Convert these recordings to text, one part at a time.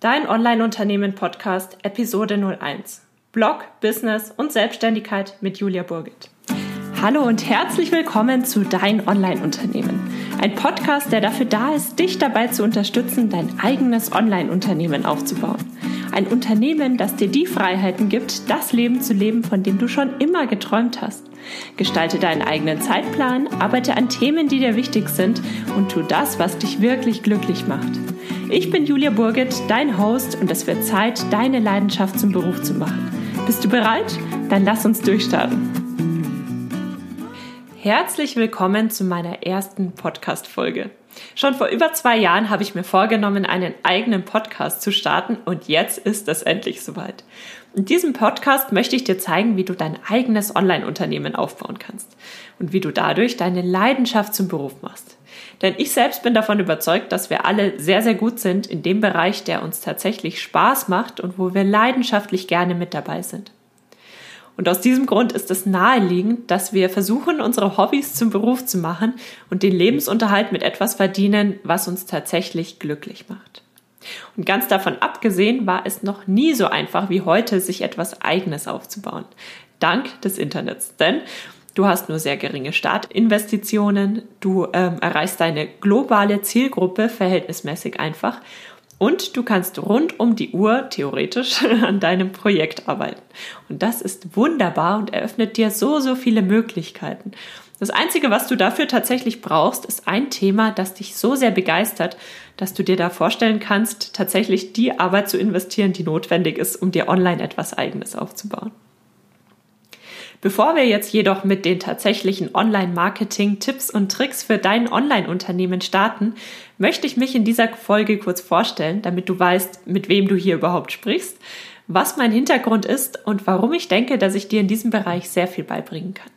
Dein Online-Unternehmen-Podcast Episode 01. Blog, Business und Selbstständigkeit mit Julia Burget. Hallo und herzlich willkommen zu Dein Online-Unternehmen. Ein Podcast, der dafür da ist, dich dabei zu unterstützen, dein eigenes Online-Unternehmen aufzubauen. Ein Unternehmen, das dir die Freiheiten gibt, das Leben zu leben, von dem du schon immer geträumt hast. Gestalte deinen eigenen Zeitplan, arbeite an Themen, die dir wichtig sind und tu das, was dich wirklich glücklich macht. Ich bin Julia Burget, dein Host und es wird Zeit, deine Leidenschaft zum Beruf zu machen. Bist du bereit? Dann lass uns durchstarten. Herzlich willkommen zu meiner ersten Podcast-Folge. Schon vor über zwei Jahren habe ich mir vorgenommen, einen eigenen Podcast zu starten und jetzt ist es endlich soweit. In diesem Podcast möchte ich dir zeigen, wie du dein eigenes Online-Unternehmen aufbauen kannst und wie du dadurch deine Leidenschaft zum Beruf machst. Denn ich selbst bin davon überzeugt, dass wir alle sehr, sehr gut sind in dem Bereich, der uns tatsächlich Spaß macht und wo wir leidenschaftlich gerne mit dabei sind. Und aus diesem Grund ist es naheliegend, dass wir versuchen, unsere Hobbys zum Beruf zu machen und den Lebensunterhalt mit etwas verdienen, was uns tatsächlich glücklich macht. Und ganz davon abgesehen war es noch nie so einfach wie heute, sich etwas Eigenes aufzubauen. Dank des Internets. Denn Du hast nur sehr geringe Startinvestitionen, du ähm, erreichst deine globale Zielgruppe verhältnismäßig einfach und du kannst rund um die Uhr theoretisch an deinem Projekt arbeiten. Und das ist wunderbar und eröffnet dir so, so viele Möglichkeiten. Das Einzige, was du dafür tatsächlich brauchst, ist ein Thema, das dich so sehr begeistert, dass du dir da vorstellen kannst, tatsächlich die Arbeit zu investieren, die notwendig ist, um dir online etwas Eigenes aufzubauen. Bevor wir jetzt jedoch mit den tatsächlichen Online-Marketing-Tipps und Tricks für dein Online-Unternehmen starten, möchte ich mich in dieser Folge kurz vorstellen, damit du weißt, mit wem du hier überhaupt sprichst, was mein Hintergrund ist und warum ich denke, dass ich dir in diesem Bereich sehr viel beibringen kann.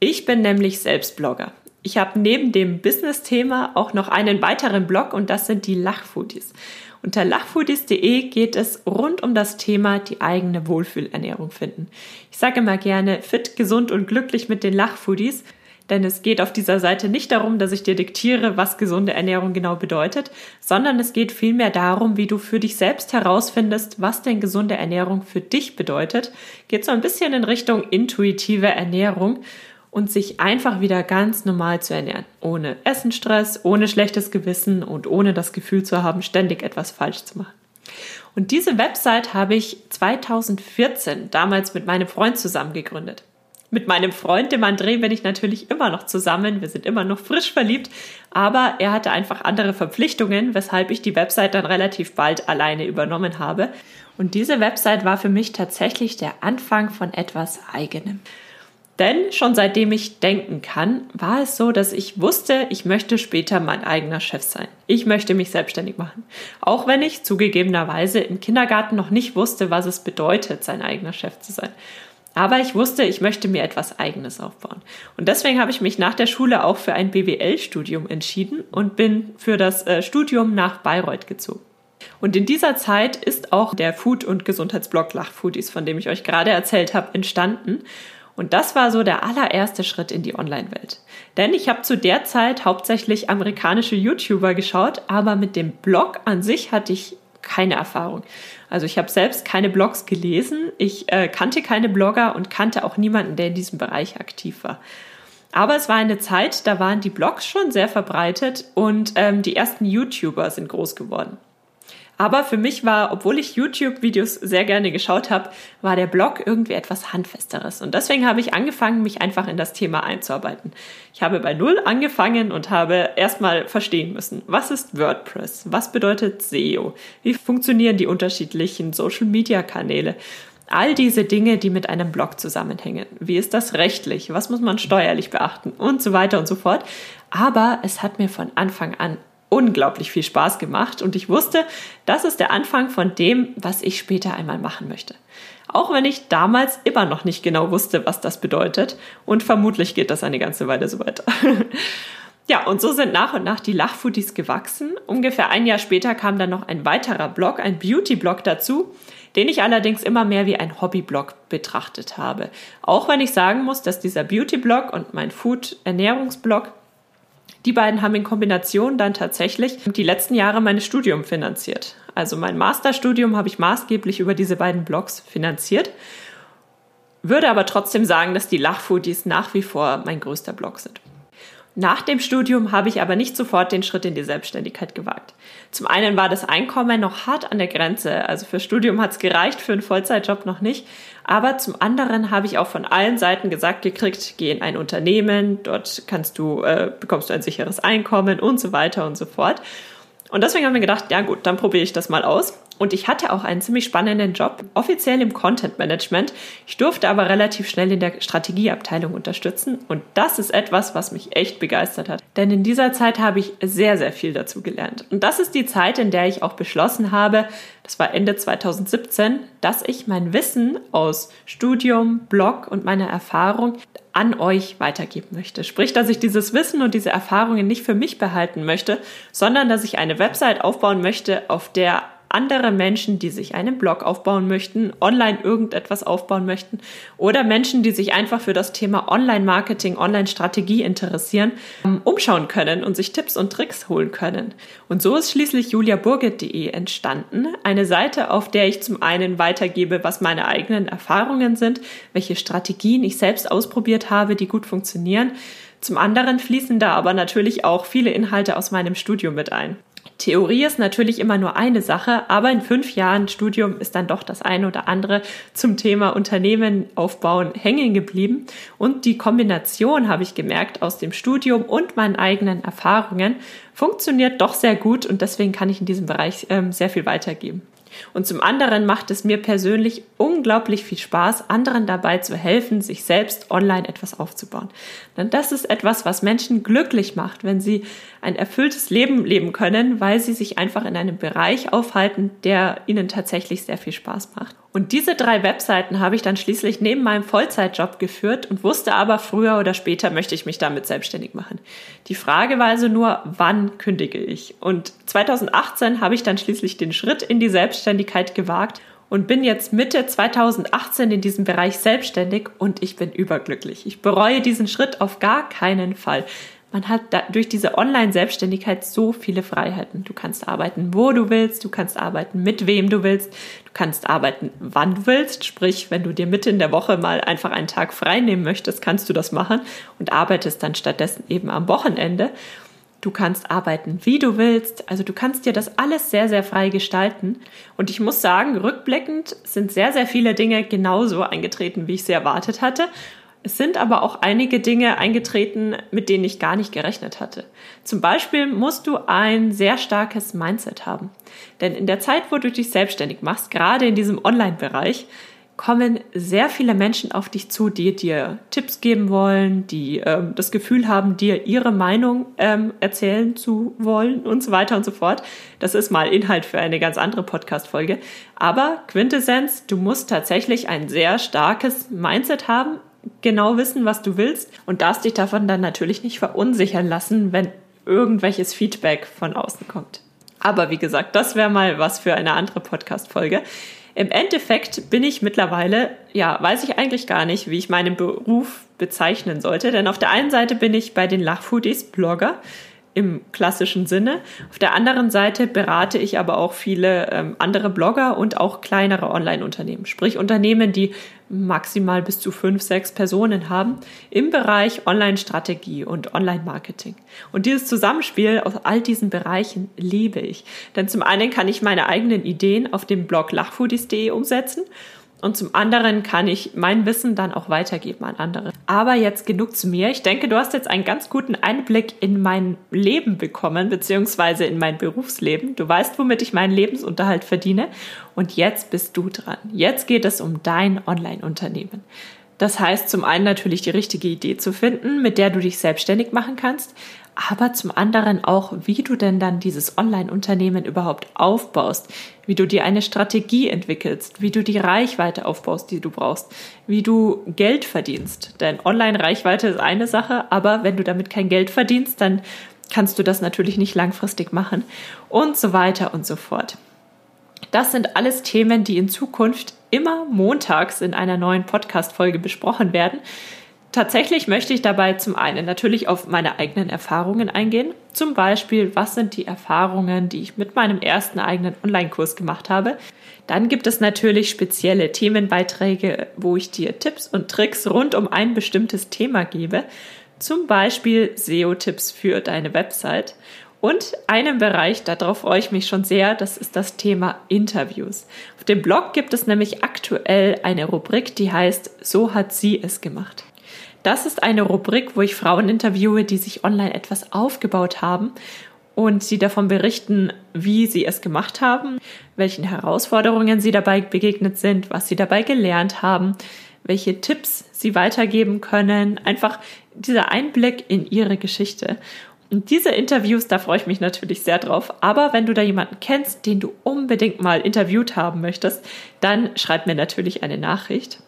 Ich bin nämlich selbst Blogger. Ich habe neben dem Business-Thema auch noch einen weiteren Blog und das sind die Lachfoodies. Unter lachfoodies.de geht es rund um das Thema die eigene Wohlfühlernährung finden. Ich sage immer gerne fit, gesund und glücklich mit den Lachfoodies, denn es geht auf dieser Seite nicht darum, dass ich dir diktiere, was gesunde Ernährung genau bedeutet, sondern es geht vielmehr darum, wie du für dich selbst herausfindest, was denn gesunde Ernährung für dich bedeutet. Geht so ein bisschen in Richtung intuitive Ernährung und sich einfach wieder ganz normal zu ernähren. Ohne Essenstress, ohne schlechtes Gewissen und ohne das Gefühl zu haben, ständig etwas falsch zu machen. Und diese Website habe ich 2014 damals mit meinem Freund zusammen gegründet. Mit meinem Freund, dem André, bin ich natürlich immer noch zusammen. Wir sind immer noch frisch verliebt. Aber er hatte einfach andere Verpflichtungen, weshalb ich die Website dann relativ bald alleine übernommen habe. Und diese Website war für mich tatsächlich der Anfang von etwas Eigenem. Denn schon seitdem ich denken kann, war es so, dass ich wusste, ich möchte später mein eigener Chef sein. Ich möchte mich selbstständig machen. Auch wenn ich zugegebenerweise im Kindergarten noch nicht wusste, was es bedeutet, sein eigener Chef zu sein. Aber ich wusste, ich möchte mir etwas Eigenes aufbauen. Und deswegen habe ich mich nach der Schule auch für ein BWL-Studium entschieden und bin für das äh, Studium nach Bayreuth gezogen. Und in dieser Zeit ist auch der Food- und Gesundheitsblog Lachfoodies, von dem ich euch gerade erzählt habe, entstanden. Und das war so der allererste Schritt in die Online-Welt. Denn ich habe zu der Zeit hauptsächlich amerikanische YouTuber geschaut, aber mit dem Blog an sich hatte ich keine Erfahrung. Also ich habe selbst keine Blogs gelesen, ich äh, kannte keine Blogger und kannte auch niemanden, der in diesem Bereich aktiv war. Aber es war eine Zeit, da waren die Blogs schon sehr verbreitet und ähm, die ersten YouTuber sind groß geworden. Aber für mich war, obwohl ich YouTube-Videos sehr gerne geschaut habe, war der Blog irgendwie etwas Handfesteres. Und deswegen habe ich angefangen, mich einfach in das Thema einzuarbeiten. Ich habe bei Null angefangen und habe erstmal verstehen müssen, was ist WordPress? Was bedeutet SEO? Wie funktionieren die unterschiedlichen Social-Media-Kanäle? All diese Dinge, die mit einem Blog zusammenhängen. Wie ist das rechtlich? Was muss man steuerlich beachten? Und so weiter und so fort. Aber es hat mir von Anfang an unglaublich viel Spaß gemacht und ich wusste, das ist der Anfang von dem, was ich später einmal machen möchte. Auch wenn ich damals immer noch nicht genau wusste, was das bedeutet und vermutlich geht das eine ganze Weile so weiter. Ja, und so sind nach und nach die Lachfoodies gewachsen. Ungefähr ein Jahr später kam dann noch ein weiterer Blog, ein Beauty-Blog dazu, den ich allerdings immer mehr wie ein Hobby-Blog betrachtet habe. Auch wenn ich sagen muss, dass dieser Beauty-Blog und mein Food-Ernährungsblog die beiden haben in Kombination dann tatsächlich die letzten Jahre meines Studiums finanziert. Also mein Masterstudium habe ich maßgeblich über diese beiden Blogs finanziert. Würde aber trotzdem sagen, dass die Lachfoodies nach wie vor mein größter Blog sind. Nach dem Studium habe ich aber nicht sofort den Schritt in die Selbstständigkeit gewagt. Zum einen war das Einkommen noch hart an der Grenze, also für Studium hat es gereicht, für einen Vollzeitjob noch nicht. Aber zum anderen habe ich auch von allen Seiten gesagt gekriegt, geh in ein Unternehmen, dort kannst du, äh, bekommst du ein sicheres Einkommen und so weiter und so fort. Und deswegen haben wir gedacht, ja gut, dann probiere ich das mal aus. Und ich hatte auch einen ziemlich spannenden Job, offiziell im Content Management. Ich durfte aber relativ schnell in der Strategieabteilung unterstützen. Und das ist etwas, was mich echt begeistert hat. Denn in dieser Zeit habe ich sehr, sehr viel dazu gelernt. Und das ist die Zeit, in der ich auch beschlossen habe, das war Ende 2017, dass ich mein Wissen aus Studium, Blog und meiner Erfahrung an euch weitergeben möchte. Sprich, dass ich dieses Wissen und diese Erfahrungen nicht für mich behalten möchte, sondern dass ich eine Website aufbauen möchte, auf der andere Menschen, die sich einen Blog aufbauen möchten, online irgendetwas aufbauen möchten oder Menschen, die sich einfach für das Thema Online-Marketing, Online-Strategie interessieren, ähm, umschauen können und sich Tipps und Tricks holen können. Und so ist schließlich juliaburgit.de entstanden, eine Seite, auf der ich zum einen weitergebe, was meine eigenen Erfahrungen sind, welche Strategien ich selbst ausprobiert habe, die gut funktionieren. Zum anderen fließen da aber natürlich auch viele Inhalte aus meinem Studium mit ein. Theorie ist natürlich immer nur eine Sache, aber in fünf Jahren Studium ist dann doch das eine oder andere zum Thema Unternehmen aufbauen hängen geblieben. Und die Kombination, habe ich gemerkt, aus dem Studium und meinen eigenen Erfahrungen funktioniert doch sehr gut und deswegen kann ich in diesem Bereich ähm, sehr viel weitergeben. Und zum anderen macht es mir persönlich unglaublich viel Spaß, anderen dabei zu helfen, sich selbst online etwas aufzubauen. Denn das ist etwas, was Menschen glücklich macht, wenn sie ein erfülltes Leben leben können, weil sie sich einfach in einem Bereich aufhalten, der ihnen tatsächlich sehr viel Spaß macht. Und diese drei Webseiten habe ich dann schließlich neben meinem Vollzeitjob geführt und wusste aber, früher oder später möchte ich mich damit selbstständig machen. Die Frage war also nur, wann kündige ich? Und 2018 habe ich dann schließlich den Schritt in die Selbstständigkeit gewagt und bin jetzt Mitte 2018 in diesem Bereich selbstständig und ich bin überglücklich. Ich bereue diesen Schritt auf gar keinen Fall. Man hat da, durch diese Online-Selbstständigkeit so viele Freiheiten. Du kannst arbeiten, wo du willst, du kannst arbeiten, mit wem du willst, du kannst arbeiten, wann du willst. Sprich, wenn du dir mitten in der Woche mal einfach einen Tag frei nehmen möchtest, kannst du das machen und arbeitest dann stattdessen eben am Wochenende. Du kannst arbeiten, wie du willst. Also du kannst dir das alles sehr, sehr frei gestalten. Und ich muss sagen, rückblickend sind sehr, sehr viele Dinge genauso eingetreten, wie ich sie erwartet hatte. Es sind aber auch einige Dinge eingetreten, mit denen ich gar nicht gerechnet hatte. Zum Beispiel musst du ein sehr starkes Mindset haben. Denn in der Zeit, wo du dich selbstständig machst, gerade in diesem Online-Bereich, kommen sehr viele Menschen auf dich zu, die dir Tipps geben wollen, die ähm, das Gefühl haben, dir ihre Meinung ähm, erzählen zu wollen und so weiter und so fort. Das ist mal Inhalt für eine ganz andere Podcast-Folge. Aber Quintessenz, du musst tatsächlich ein sehr starkes Mindset haben, genau wissen, was du willst und darfst dich davon dann natürlich nicht verunsichern lassen, wenn irgendwelches Feedback von außen kommt. Aber wie gesagt, das wäre mal was für eine andere Podcast-Folge. Im Endeffekt bin ich mittlerweile, ja, weiß ich eigentlich gar nicht, wie ich meinen Beruf bezeichnen sollte. Denn auf der einen Seite bin ich bei den Lachfoodies Blogger im klassischen Sinne. Auf der anderen Seite berate ich aber auch viele ähm, andere Blogger und auch kleinere Online-Unternehmen, sprich Unternehmen, die maximal bis zu fünf, sechs Personen haben im Bereich Online-Strategie und Online-Marketing. Und dieses Zusammenspiel aus all diesen Bereichen liebe ich. Denn zum einen kann ich meine eigenen Ideen auf dem Blog lachfoodies.de umsetzen und zum anderen kann ich mein Wissen dann auch weitergeben an andere. Aber jetzt genug zu mir. Ich denke, du hast jetzt einen ganz guten Einblick in mein Leben bekommen, beziehungsweise in mein Berufsleben. Du weißt, womit ich meinen Lebensunterhalt verdiene. Und jetzt bist du dran. Jetzt geht es um dein Online-Unternehmen. Das heißt zum einen natürlich die richtige Idee zu finden, mit der du dich selbstständig machen kannst, aber zum anderen auch, wie du denn dann dieses Online-Unternehmen überhaupt aufbaust, wie du dir eine Strategie entwickelst, wie du die Reichweite aufbaust, die du brauchst, wie du Geld verdienst. Denn Online-Reichweite ist eine Sache, aber wenn du damit kein Geld verdienst, dann kannst du das natürlich nicht langfristig machen und so weiter und so fort. Das sind alles Themen, die in Zukunft immer montags in einer neuen Podcast-Folge besprochen werden. Tatsächlich möchte ich dabei zum einen natürlich auf meine eigenen Erfahrungen eingehen. Zum Beispiel, was sind die Erfahrungen, die ich mit meinem ersten eigenen Online-Kurs gemacht habe. Dann gibt es natürlich spezielle Themenbeiträge, wo ich dir Tipps und Tricks rund um ein bestimmtes Thema gebe. Zum Beispiel SEO-Tipps für deine Website. Und einen Bereich, darauf freue ich mich schon sehr, das ist das Thema Interviews. Auf dem Blog gibt es nämlich aktuell eine Rubrik, die heißt So hat sie es gemacht. Das ist eine Rubrik, wo ich Frauen interviewe, die sich online etwas aufgebaut haben und sie davon berichten, wie sie es gemacht haben, welchen Herausforderungen sie dabei begegnet sind, was sie dabei gelernt haben, welche Tipps sie weitergeben können, einfach dieser Einblick in ihre Geschichte. Und diese Interviews, da freue ich mich natürlich sehr drauf. Aber wenn du da jemanden kennst, den du unbedingt mal interviewt haben möchtest, dann schreib mir natürlich eine Nachricht.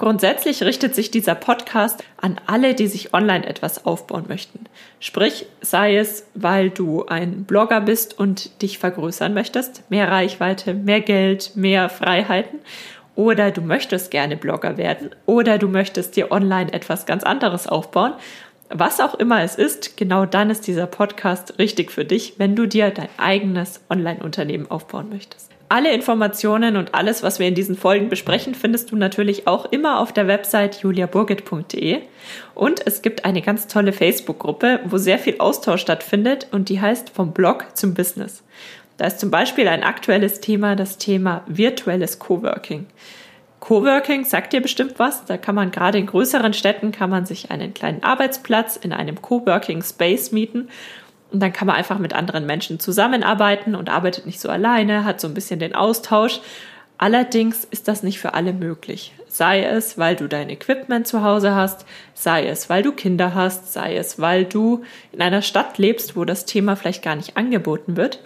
Grundsätzlich richtet sich dieser Podcast an alle, die sich online etwas aufbauen möchten. Sprich, sei es, weil du ein Blogger bist und dich vergrößern möchtest, mehr Reichweite, mehr Geld, mehr Freiheiten, oder du möchtest gerne Blogger werden, oder du möchtest dir online etwas ganz anderes aufbauen. Was auch immer es ist, genau dann ist dieser Podcast richtig für dich, wenn du dir dein eigenes Online-Unternehmen aufbauen möchtest. Alle Informationen und alles, was wir in diesen Folgen besprechen, findest du natürlich auch immer auf der Website juliaburgit.de. Und es gibt eine ganz tolle Facebook-Gruppe, wo sehr viel Austausch stattfindet und die heißt vom Blog zum Business. Da ist zum Beispiel ein aktuelles Thema das Thema virtuelles Coworking. Coworking sagt dir bestimmt was. Da kann man gerade in größeren Städten kann man sich einen kleinen Arbeitsplatz in einem Coworking Space mieten und dann kann man einfach mit anderen Menschen zusammenarbeiten und arbeitet nicht so alleine, hat so ein bisschen den Austausch. Allerdings ist das nicht für alle möglich. Sei es, weil du dein Equipment zu Hause hast, sei es, weil du Kinder hast, sei es, weil du in einer Stadt lebst, wo das Thema vielleicht gar nicht angeboten wird.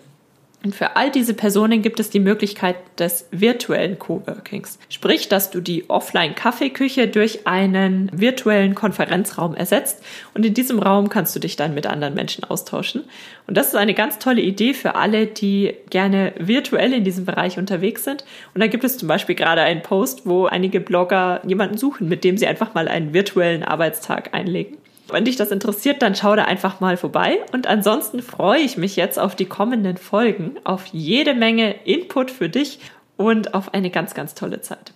Und für all diese Personen gibt es die Möglichkeit des virtuellen Coworkings. Sprich, dass du die Offline-Kaffeeküche durch einen virtuellen Konferenzraum ersetzt und in diesem Raum kannst du dich dann mit anderen Menschen austauschen. Und das ist eine ganz tolle Idee für alle, die gerne virtuell in diesem Bereich unterwegs sind. Und da gibt es zum Beispiel gerade einen Post, wo einige Blogger jemanden suchen, mit dem sie einfach mal einen virtuellen Arbeitstag einlegen. Wenn dich das interessiert, dann schau da einfach mal vorbei. Und ansonsten freue ich mich jetzt auf die kommenden Folgen, auf jede Menge Input für dich und auf eine ganz, ganz tolle Zeit.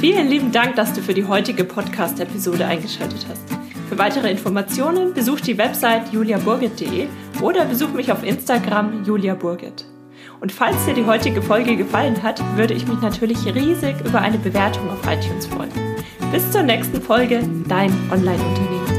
Vielen lieben Dank, dass du für die heutige Podcast-Episode eingeschaltet hast. Für weitere Informationen besuch die Website juliaburgit.de oder besuch mich auf Instagram juliaburgit. Und falls dir die heutige Folge gefallen hat, würde ich mich natürlich riesig über eine Bewertung auf iTunes freuen. Bis zur nächsten Folge, dein Online-Unternehmen.